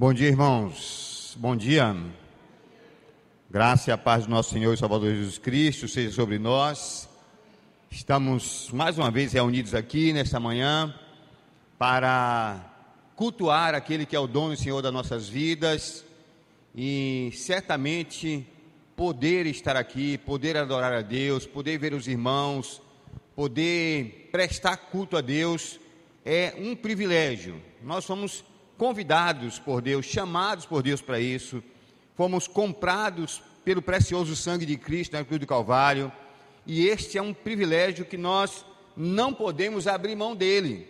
Bom dia, irmãos. Bom dia. Graça e a paz do nosso Senhor e Salvador Jesus Cristo seja sobre nós. Estamos mais uma vez reunidos aqui nesta manhã para cultuar aquele que é o dono e Senhor das nossas vidas e certamente poder estar aqui, poder adorar a Deus, poder ver os irmãos, poder prestar culto a Deus é um privilégio. Nós somos convidados por Deus, chamados por Deus para isso. Fomos comprados pelo precioso sangue de Cristo na cruz do Calvário, e este é um privilégio que nós não podemos abrir mão dele.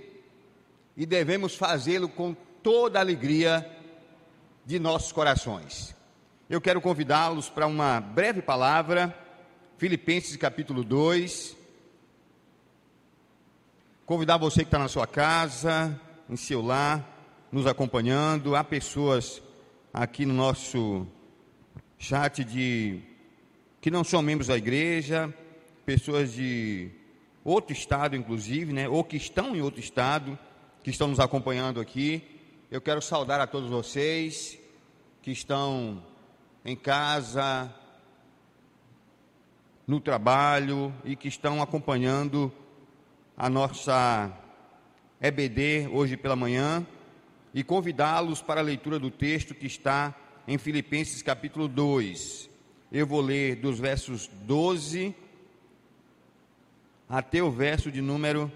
E devemos fazê-lo com toda a alegria de nossos corações. Eu quero convidá-los para uma breve palavra, Filipenses capítulo 2. Convidar você que está na sua casa, em seu lar, nos acompanhando. Há pessoas aqui no nosso chat de que não são membros da igreja, pessoas de outro estado, inclusive, né, ou que estão em outro estado, que estão nos acompanhando aqui. Eu quero saudar a todos vocês que estão em casa, no trabalho e que estão acompanhando a nossa EBD hoje pela manhã e convidá-los para a leitura do texto que está em Filipenses capítulo 2. Eu vou ler dos versos 12 até o verso de número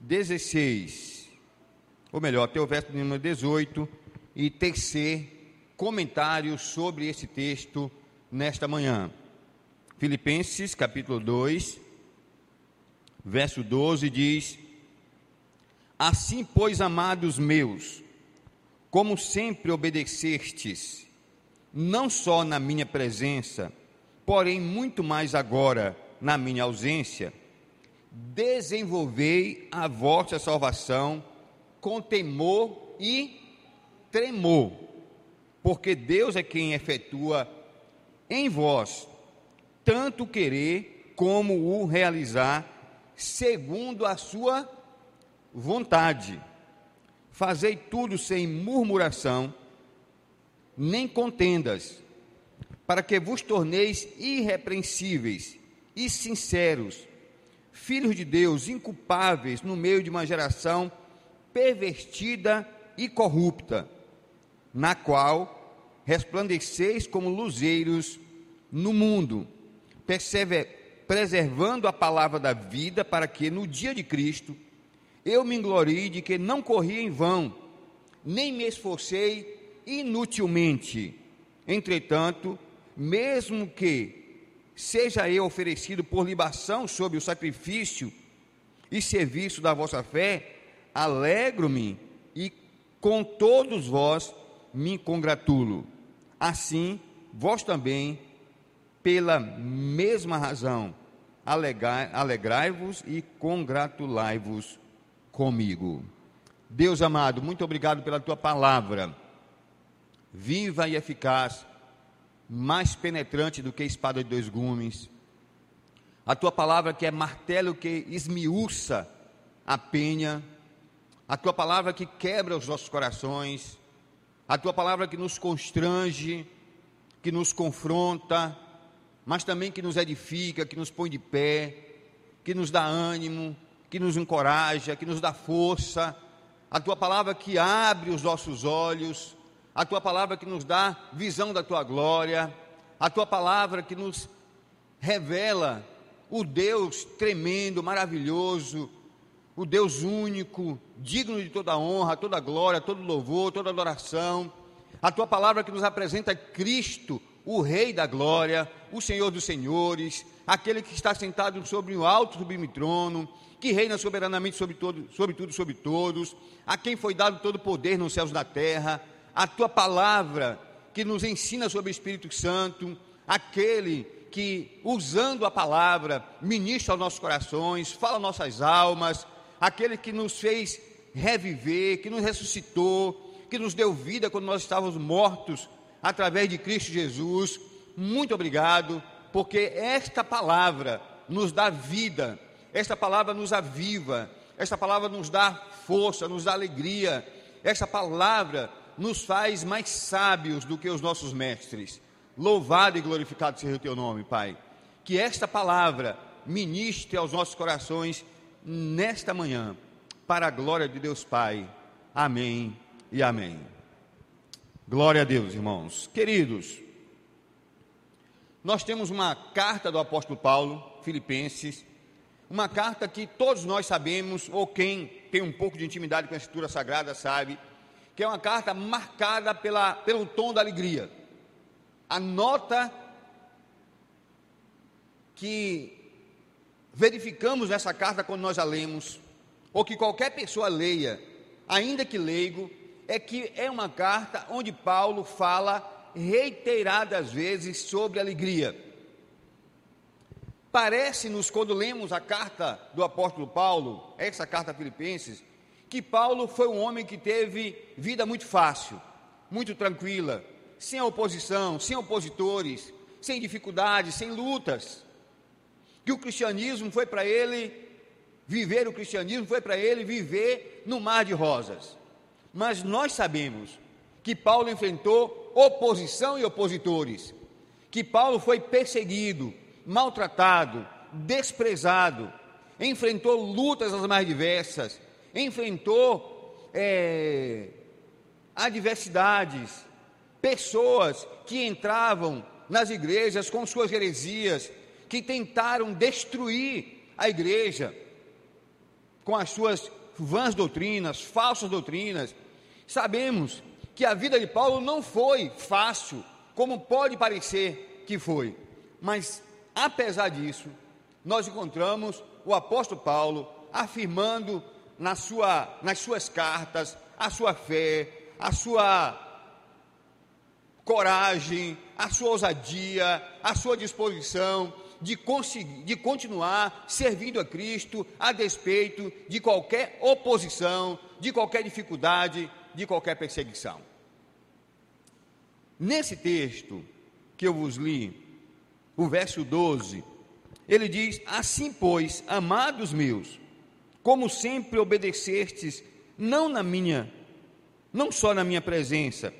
16 ou melhor, até o verso número 18, e tecer comentários sobre esse texto nesta manhã. Filipenses capítulo 2, verso 12 diz: Assim, pois, amados meus, como sempre obedecestes, não só na minha presença, porém muito mais agora na minha ausência, desenvolvei a vossa salvação com temor e tremor, porque Deus é quem efetua em vós tanto querer como o realizar, segundo a sua vontade. Fazei tudo sem murmuração, nem contendas, para que vos torneis irrepreensíveis e sinceros, filhos de Deus, inculpáveis no meio de uma geração pervertida e corrupta, na qual resplandeceis como luzeiros no mundo, preservando a palavra da vida, para que no dia de Cristo eu me glorie de que não corri em vão, nem me esforcei inutilmente. Entretanto, mesmo que seja eu oferecido por libação sob o sacrifício e serviço da vossa fé, alegro-me e com todos vós me congratulo. Assim, vós também, pela mesma razão, alegrai-vos e congratulai-vos comigo. Deus amado, muito obrigado pela tua palavra, viva e eficaz, mais penetrante do que espada de dois gumes. A tua palavra que é martelo que esmiuça a penha, a tua palavra que quebra os nossos corações, a tua palavra que nos constrange, que nos confronta, mas também que nos edifica, que nos põe de pé, que nos dá ânimo, que nos encoraja, que nos dá força, a tua palavra que abre os nossos olhos, a tua palavra que nos dá visão da tua glória, a tua palavra que nos revela o Deus tremendo, maravilhoso, o Deus único, digno de toda honra, toda glória, todo louvor, toda adoração. A tua palavra que nos apresenta Cristo, o Rei da glória, o Senhor dos senhores, aquele que está sentado sobre o alto sublime trono, que reina soberanamente sobre, todo, sobre tudo, sobre todos, a quem foi dado todo o poder nos céus e na terra. A tua palavra que nos ensina sobre o Espírito Santo, aquele que, usando a palavra, ministra aos nossos corações, fala nossas almas, aquele que nos fez reviver, que nos ressuscitou, que nos deu vida quando nós estávamos mortos através de Cristo Jesus. Muito obrigado, porque esta palavra nos dá vida, esta palavra nos aviva, esta palavra nos dá força, nos dá alegria, esta palavra nos faz mais sábios do que os nossos mestres. Louvado e glorificado seja o teu nome, Pai. Que esta palavra ministre aos nossos corações nesta manhã, para a glória de Deus Pai. Amém e amém. Glória a Deus, irmãos. Queridos, nós temos uma carta do apóstolo Paulo, Filipenses, uma carta que todos nós sabemos, ou quem tem um pouco de intimidade com a Escritura Sagrada sabe, que é uma carta marcada pela, pelo tom da alegria. A nota que verificamos nessa carta quando nós a lemos, ou que qualquer pessoa leia, ainda que leigo, é que é uma carta onde Paulo fala reiteradas vezes sobre alegria. Parece-nos, quando lemos a carta do apóstolo Paulo, essa carta a Filipenses, que Paulo foi um homem que teve vida muito fácil, muito tranquila, sem oposição, sem opositores, sem dificuldades, sem lutas. Que o cristianismo foi para ele, viver o cristianismo foi para ele viver no mar de rosas. Mas nós sabemos que Paulo enfrentou oposição e opositores, que Paulo foi perseguido, maltratado, desprezado, enfrentou lutas as mais diversas, enfrentou é, adversidades, pessoas que entravam nas igrejas com suas heresias, que tentaram destruir a igreja com as suas vãs doutrinas, falsas doutrinas. Sabemos que a vida de Paulo não foi fácil, como pode parecer que foi, mas apesar disso, nós encontramos o apóstolo Paulo afirmando na sua, nas suas cartas a sua fé, a sua coragem, a sua ousadia, a sua disposição de, conseguir, de continuar servindo a Cristo a despeito de qualquer oposição, de qualquer dificuldade, de qualquer perseguição. Nesse texto que eu vos li, o verso 12, ele diz: Assim, pois, amados meus, como sempre obedecestes, não na minha, não só na minha presença,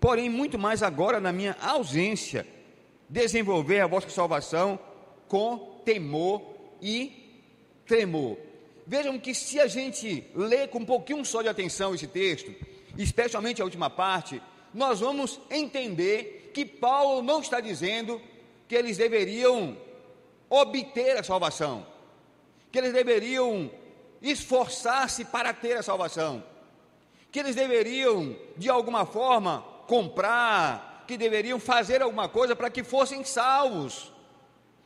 porém muito mais agora na minha ausência, desenvolver a vossa salvação com temor e tremor. Vejam que se a gente lê com um pouquinho só de atenção esse texto, especialmente a última parte, nós vamos entender que Paulo não está dizendo que eles deveriam obter a salvação, que eles deveriam esforçar-se para ter a salvação, que eles deveriam, de alguma forma, comprar, que deveriam fazer alguma coisa para que fossem salvos.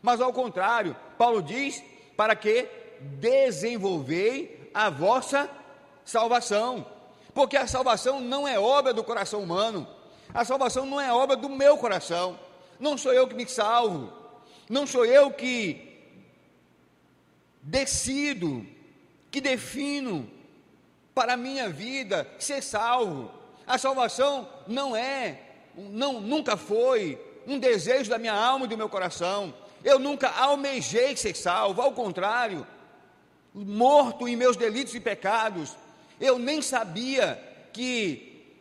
Mas ao contrário, Paulo diz para que desenvolvei a vossa salvação, porque a salvação não é obra do coração humano, a salvação não é obra do meu coração, não sou eu que me salvo, não sou eu que decido que defino para a minha vida ser salvo. A salvação não é, não, nunca foi um desejo da minha alma e do meu coração. Eu nunca almejei ser salvo, ao contrário, morto em meus delitos e pecados, eu nem sabia que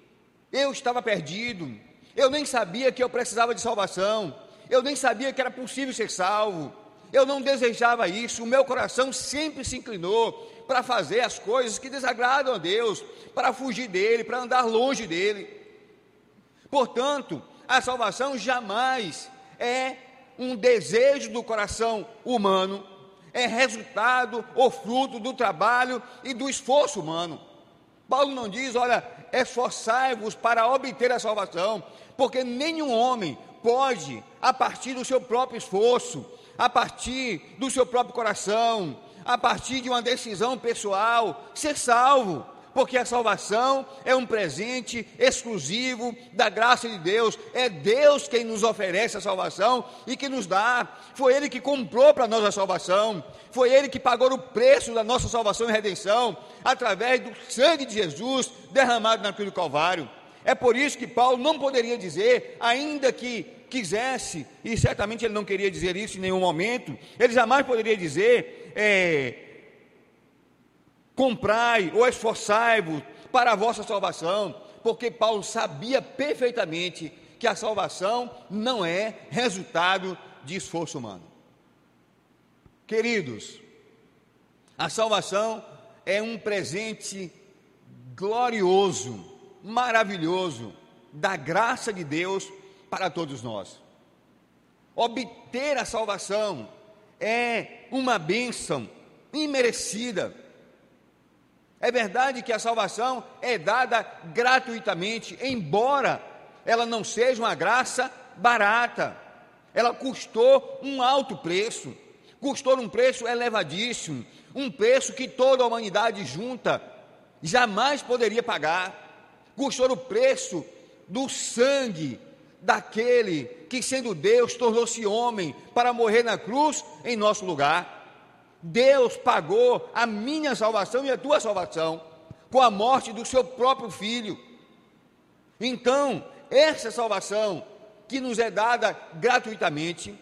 eu estava perdido, eu nem sabia que eu precisava de salvação, eu nem sabia que era possível ser salvo, eu não desejava isso, o meu coração sempre se inclinou para fazer as coisas que desagradam a Deus, para fugir dele, para andar longe dele. Portanto, a salvação jamais é um desejo do coração humano, é resultado ou fruto do trabalho e do esforço humano. Paulo não diz, olha, esforçai-vos para obter a salvação, porque nenhum homem pode, a partir do seu próprio esforço, a partir do seu próprio coração, a partir de uma decisão pessoal, ser salvo, porque a salvação é um presente exclusivo da graça de Deus, é Deus quem nos oferece a salvação e que nos dá, foi Ele que comprou para nós a salvação, foi Ele que pagou o preço da nossa salvação e redenção, através do sangue de Jesus derramado na cruz do Calvário. É por isso que Paulo não poderia dizer, ainda que quisesse, e certamente ele não queria dizer isso em nenhum momento, ele jamais poderia dizer, é, comprai ou esforçai-vos para a vossa salvação, porque Paulo sabia perfeitamente que a salvação não é resultado de esforço humano. Queridos, a salvação é um presente glorioso, maravilhoso, da graça de Deus para todos nós. Obter a salvação é uma bênção imerecida. É verdade que a salvação é dada gratuitamente, embora ela não seja uma graça barata. Ela custou um alto preço, custou um preço elevadíssimo, um preço que toda a humanidade junta jamais poderia pagar. Custou o preço do sangue daquele que, sendo Deus, tornou-se homem para morrer na cruz em nosso lugar. Deus pagou a minha salvação e a tua salvação com a morte do seu próprio filho. Então, essa salvação que nos é dada gratuitamente,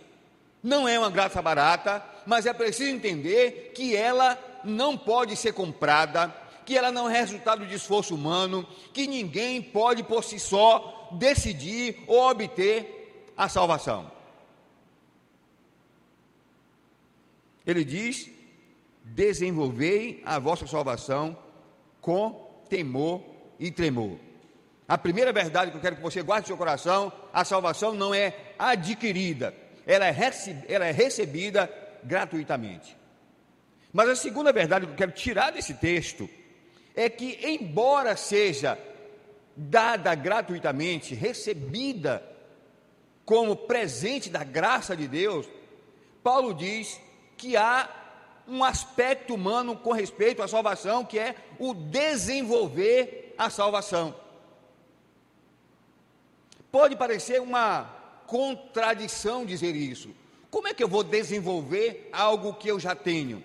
não é uma graça barata, mas é preciso entender que ela não pode ser comprada, que ela não é resultado de esforço humano, que ninguém pode por si só decidir ou obter a salvação. Ele diz: desenvolvei a vossa salvação com temor e tremor. A primeira verdade que eu quero que você guarde no seu coração: a salvação não é adquirida, ela é, recebida, ela é recebida gratuitamente. Mas a segunda verdade que eu quero tirar desse texto é que, embora seja dada gratuitamente, recebida como presente da graça de Deus, Paulo diz que há um aspecto humano com respeito à salvação, que é o desenvolver a salvação. Pode parecer uma contradição dizer isso. Como é que eu vou desenvolver algo que eu já tenho?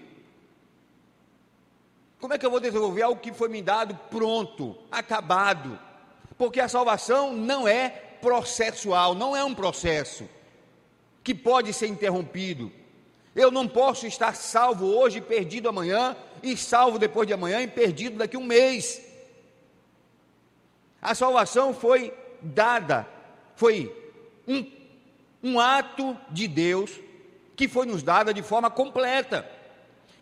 Como é que eu vou desenvolver algo que foi me dado pronto, acabado? Porque a salvação não é processual, não é um processo que pode ser interrompido. Eu não posso estar salvo hoje, perdido amanhã, e salvo depois de amanhã e perdido daqui a um mês. A salvação foi dada, foi um, um ato de Deus que foi nos dada de forma completa.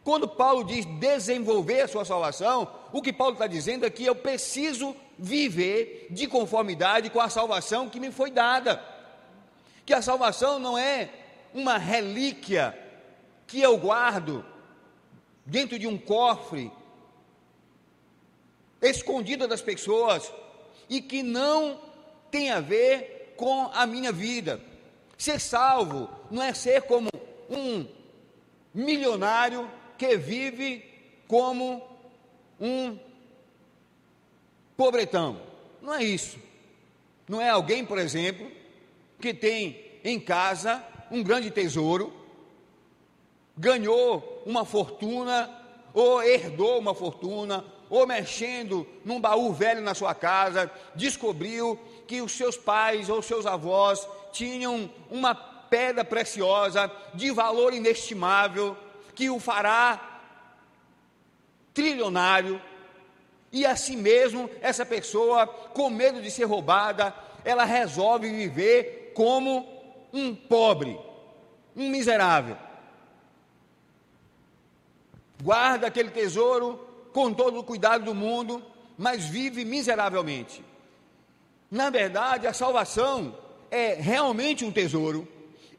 Quando Paulo diz desenvolver a sua salvação, o que Paulo está dizendo é que eu preciso viver de conformidade com a salvação que me foi dada. Que a salvação não é uma relíquia que eu guardo dentro de um cofre, escondida das pessoas, e que não tem a ver com a minha vida. Ser salvo não é ser como um milionário que vive como um pobretão. Não é isso. Não é alguém, por exemplo, que tem em casa um grande tesouro ganhou uma fortuna, ou herdou uma fortuna, ou mexendo num baú velho na sua casa, descobriu que os seus pais ou seus avós tinham uma pedra preciosa de valor inestimável que o fará trilionário. E assim mesmo, essa pessoa, com medo de ser roubada, ela resolve viver como um pobre, um miserável guarda aquele tesouro com todo o cuidado do mundo, mas vive miseravelmente. Na verdade, a salvação é realmente um tesouro,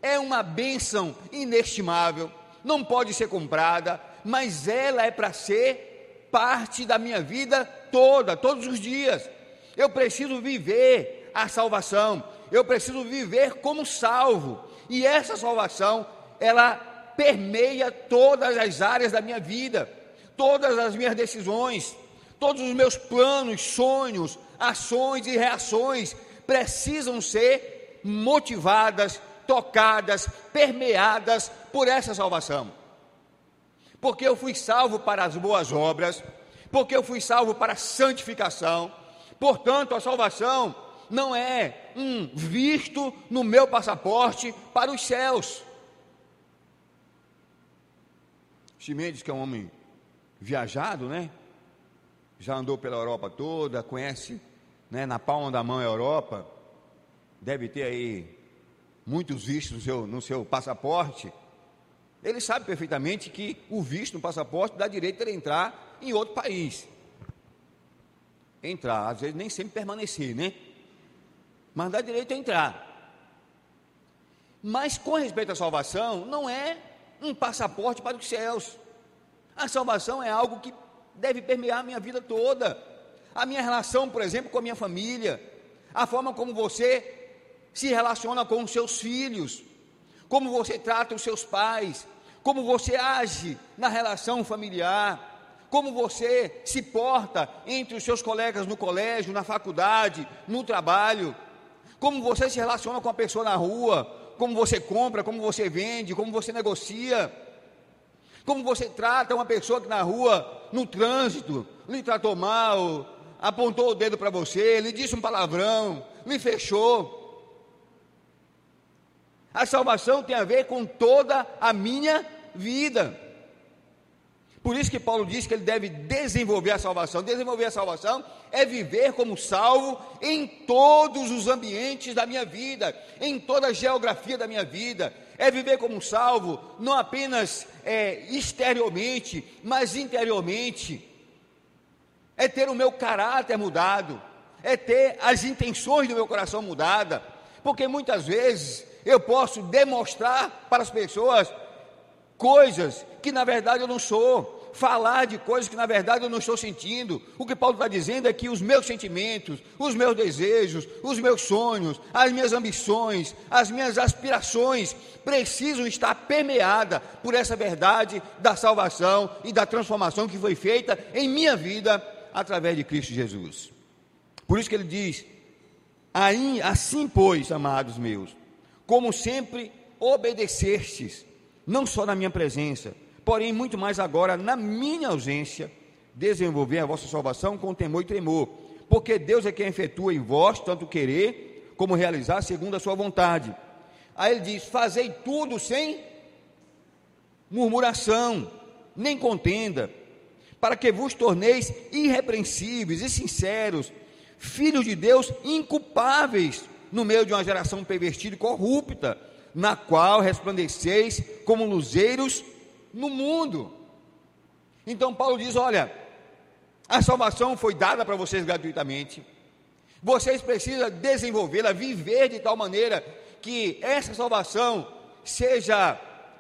é uma bênção inestimável, não pode ser comprada, mas ela é para ser parte da minha vida toda, todos os dias. Eu preciso viver a salvação, eu preciso viver como salvo, e essa salvação, ela permeia todas as áreas da minha vida, todas as minhas decisões, todos os meus planos, sonhos, ações e reações precisam ser motivadas, tocadas, permeadas por essa salvação. Porque eu fui salvo para as boas obras, porque eu fui salvo para a santificação. Portanto, a salvação não é um visto no meu passaporte para os céus. Chimendes, que é um homem viajado, né? Já andou pela Europa toda, conhece né, na palma da mão a Europa, deve ter aí muitos vistos no seu, no seu passaporte, ele sabe perfeitamente que o visto no passaporte dá direito a entrar em outro país. Entrar, às vezes nem sempre permanecer, né? Mas dá direito a entrar. Mas com respeito à salvação, não é um passaporte para os céus. A salvação é algo que deve permear a minha vida toda. A minha relação, por exemplo, com a minha família, a forma como você se relaciona com os seus filhos, como você trata os seus pais, como você age na relação familiar, como você se porta entre os seus colegas no colégio, na faculdade, no trabalho, como você se relaciona com a pessoa na rua, como você compra, como você vende, como você negocia, como você trata uma pessoa que na rua, no trânsito, lhe tratou mal, apontou o dedo para você, lhe disse um palavrão, lhe fechou. A salvação tem a ver com toda a minha vida. Por isso que Paulo diz que ele deve desenvolver a salvação. Desenvolver a salvação é viver como salvo em todos os ambientes da minha vida, em toda a geografia da minha vida. É viver como salvo, não apenas é, exteriormente, mas interiormente. É ter o meu caráter mudado, é ter as intenções do meu coração mudada, porque muitas vezes eu posso demonstrar para as pessoas coisas que na verdade eu não sou, falar de coisas que na verdade eu não estou sentindo. O que Paulo está dizendo é que os meus sentimentos, os meus desejos, os meus sonhos, as minhas ambições, as minhas aspirações precisam estar permeadas por essa verdade da salvação e da transformação que foi feita em minha vida através de Cristo Jesus. Por isso que ele diz: assim, pois, amados meus, como sempre obedecestes, não só na minha presença, porém muito mais agora na minha ausência, desenvolver a vossa salvação com temor e tremor, porque Deus é quem efetua em vós tanto querer como realizar segundo a sua vontade. Aí ele diz: Fazei tudo sem murmuração, nem contenda, para que vos torneis irrepreensíveis e sinceros, filhos de Deus inculpáveis no meio de uma geração pervertida e corrupta, na qual resplandeceis como luzeiros no mundo. Então Paulo diz: olha, a salvação foi dada para vocês gratuitamente. Vocês precisam desenvolvê-la, viver de tal maneira que essa salvação seja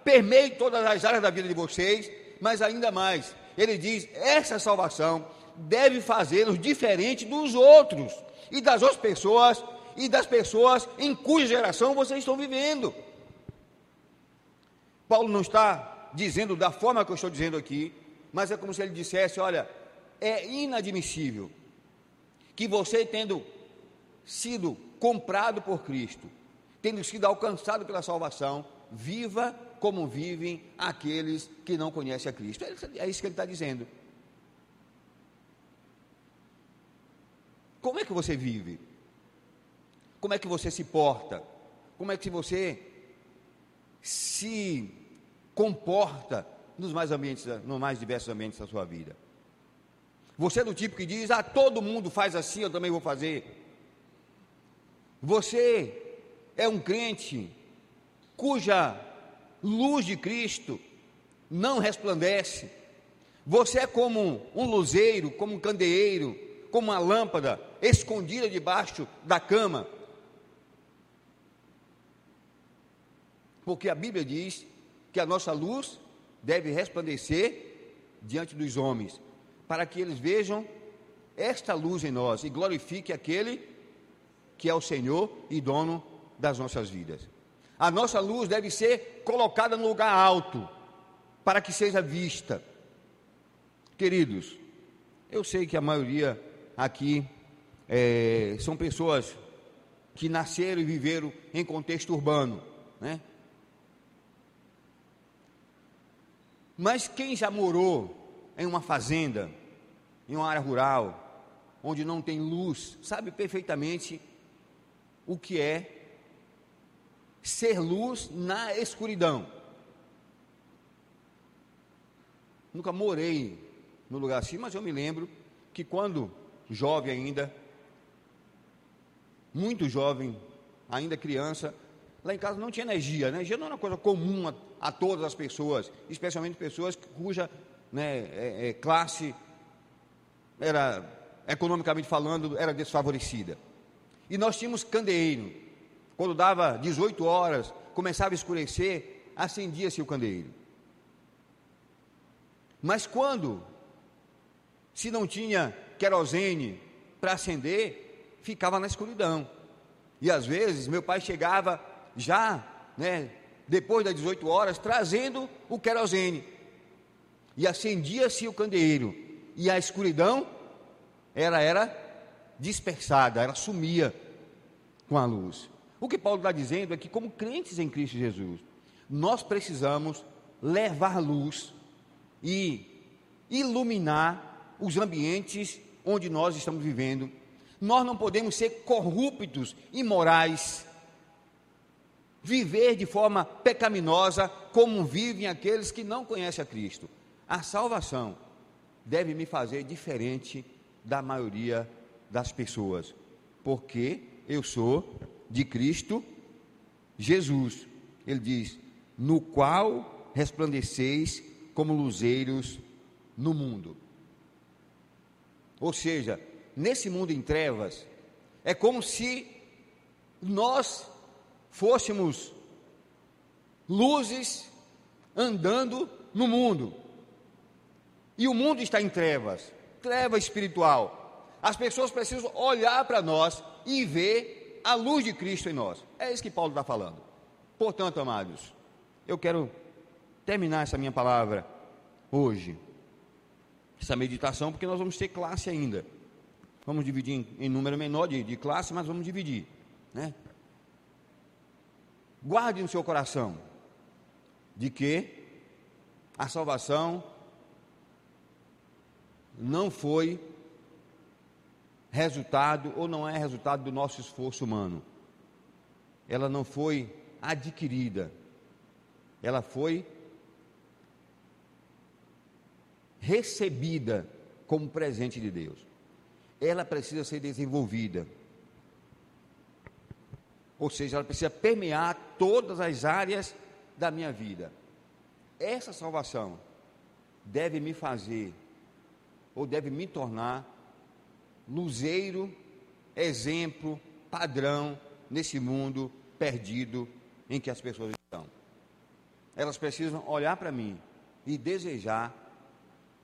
permeie todas as áreas da vida de vocês, mas ainda mais, ele diz: essa salvação deve fazê-los diferente dos outros e das outras pessoas e das pessoas em cuja geração vocês estão vivendo. Paulo não está dizendo da forma que eu estou dizendo aqui, mas é como se ele dissesse: olha, é inadmissível que você, tendo sido comprado por Cristo, tendo sido alcançado pela salvação, viva como vivem aqueles que não conhecem a Cristo. É isso que ele está dizendo. Como é que você vive? Como é que você se porta? Como é que você se comporta nos mais ambientes, nos mais diversos ambientes da sua vida? Você é do tipo que diz: "Ah, todo mundo faz assim, eu também vou fazer". Você é um crente cuja luz de Cristo não resplandece. Você é como um luzeiro, como um candeeiro, como uma lâmpada escondida debaixo da cama. porque a Bíblia diz que a nossa luz deve resplandecer diante dos homens, para que eles vejam esta luz em nós e glorifique aquele que é o Senhor e dono das nossas vidas. A nossa luz deve ser colocada no lugar alto, para que seja vista. Queridos, eu sei que a maioria aqui é, são pessoas que nasceram e viveram em contexto urbano, né? Mas quem já morou em uma fazenda, em uma área rural, onde não tem luz, sabe perfeitamente o que é ser luz na escuridão. Nunca morei no lugar assim, mas eu me lembro que quando jovem ainda, muito jovem, ainda criança, lá em casa não tinha energia. Né? Energia não era uma coisa comum a, a todas as pessoas, especialmente pessoas cuja né, é, é, classe era, economicamente falando, era desfavorecida. E nós tínhamos candeeiro. Quando dava 18 horas, começava a escurecer, acendia-se o candeeiro. Mas quando se não tinha querosene para acender, ficava na escuridão. E às vezes meu pai chegava já, né, depois das 18 horas, trazendo o querosene. E acendia-se o candeeiro. E a escuridão era, era dispersada, ela sumia com a luz. O que Paulo está dizendo é que, como crentes em Cristo Jesus, nós precisamos levar luz e iluminar os ambientes onde nós estamos vivendo. Nós não podemos ser corruptos, imorais, viver de forma pecaminosa como vivem aqueles que não conhecem a Cristo. A salvação deve me fazer diferente da maioria das pessoas, porque eu sou de Cristo Jesus. Ele diz: no qual resplandeceis como luzeiros no mundo. Ou seja, nesse mundo em trevas, é como se nós fôssemos luzes andando no mundo. E o mundo está em trevas, treva espiritual. As pessoas precisam olhar para nós e ver a luz de Cristo em nós. É isso que Paulo está falando. Portanto, amados, eu quero terminar essa minha palavra hoje, essa meditação, porque nós vamos ter classe ainda. Vamos dividir em, em número menor de, de classe, mas vamos dividir, né? Guarde no seu coração de que a salvação não foi resultado ou não é resultado do nosso esforço humano. Ela não foi adquirida. Ela foi recebida como presente de Deus. Ela precisa ser desenvolvida. Ou seja, ela precisa permear todas as áreas da minha vida. Essa salvação deve me fazer, ou deve me tornar, luzeiro, exemplo, padrão nesse mundo perdido em que as pessoas estão. Elas precisam olhar para mim e desejar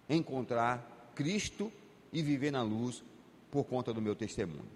encontrar Cristo e viver na luz por conta do meu testemunho.